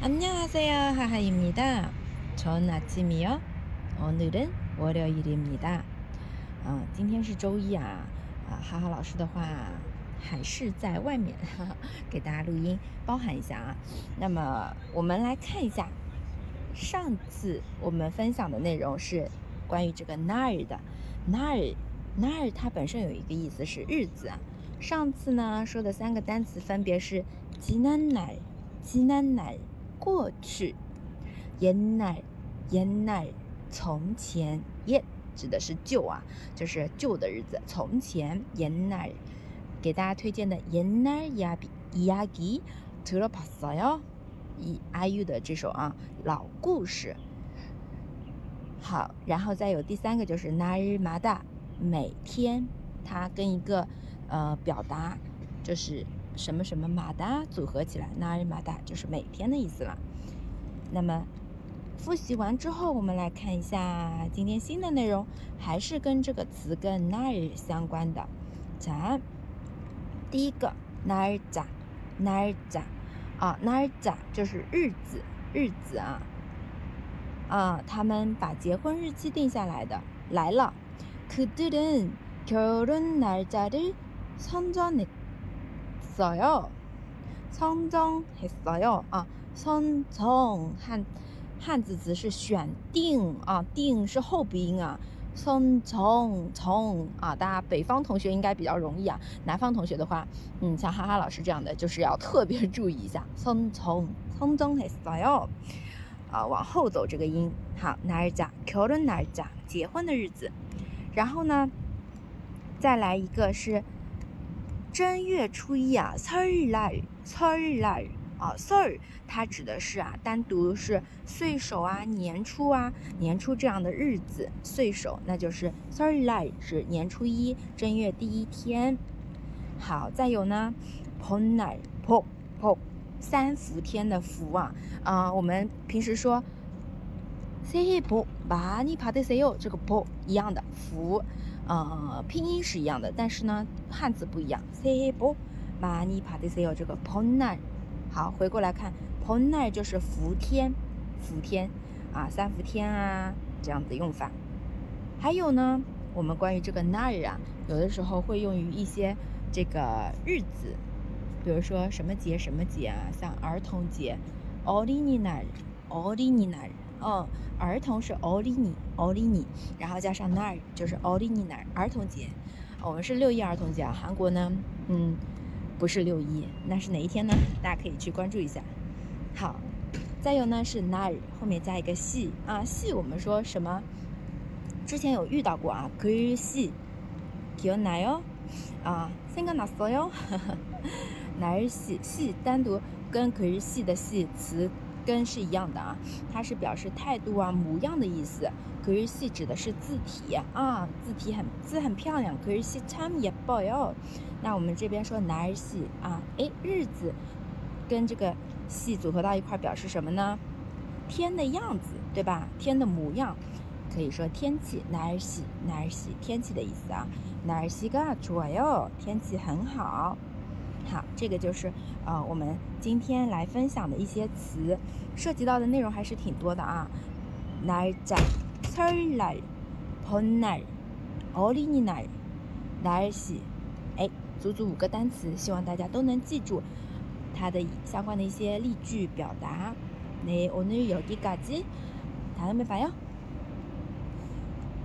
안녕하세요 하하입니다. 전 아침이요. 오늘은 월요일입니다. 啊，今天是周一啊，啊，哈哈老师的话还是在外面哈哈给大家录音，包含一下啊。那么我们来看一下，上次我们分享的内容是关于这个 날 的，날 날它本身有一个意思是日子啊。上次呢说的三个单词分别是지난 날、 지난 날。 过去，옛 날， 옛 날， 从前，옛指的是旧啊，就是旧的日子。从前，옛 날， 给大家推荐的옛날이야이야기들어봤어 요？ 以 IU 的这首啊老故事。好，然后再有第三个就是날마 다， 每天，它跟一个呃表达就是。 什么什么马达组合起来，那日马达就是每天的意思了。那么复习完之后，我们来看一下今天新的内容，还是跟这个词跟那日相关的。讲第一个那日咋那日咋啊那日咋就是日子日子啊啊，他们把结婚日期定下来的来了。그들은결혼날짜를선정 해。 써요선정했어요啊，선정汉汉字词是选定啊，定是后鼻音啊，선정从啊，大家北方同学应该比较容易啊，南方同学的话，嗯，像哈哈老师这样的就是要特别注意一下，선정선정했어 요， 啊，往后走这个音，好，날짜결혼날 짜， 结婚的日子，然后呢，再来一个是。 正月初一啊，설 날， 설 날， 啊，설，它指的是啊，单独是岁首啊，年初啊，年初这样的日子，岁首，那就是설 날， 是年初一，正月第一天。好，再有呢，복 날， 복 복， 三伏天的伏啊，啊，我们平时说。새해복많이받으세 요， 这个복一样的福， 呃，拼音是一样的，但是呢，汉字不一样。새해복많이받으세 요， 这个복 날， 好，回过来看，복 날就是伏天，伏天啊，三伏天啊，这样子用法。还有呢，我们关于这个날啊，有的时候会用于一些这个日子，比如说什么节什么节啊，像儿童节，어린이 날， 어린이 날。 哦，儿童是奥利尼，奥利尼，然后加上那儿就是奥利尼那儿儿童节。我们是六一儿童节，韩国呢，嗯，不是六一，那是哪一天呢？大家可以去关注一下。好，再有呢是那儿后面加一个系啊，系我们说什么？之前有遇到过啊，可以系，기억나 요？ 啊，생각났어 요？ 哪儿系系单独跟可以系的系词。 跟是一样的啊，它是表示态度啊、模样的意思。可是细指的是字体啊，字体很字很漂亮。可是细참也뻐 요。 那我们这边说날细啊，哎，日子跟这个细组合到一块表示什么呢？天的样子，对吧？天的模样，可以说天气날 시， 날 시， 天气的意思啊。날씨가좋아 요， 天气很好。 好，这个就是呃我们今天来分享的一些词，涉及到的内容还是挺多的啊。날 짜， 설 날， 번 날， 어린이 날， 날 씨， 哎，足足五个单词，希望大家都能记住它的相关的一些例句表达。네오늘여기까 지， 다음에봐요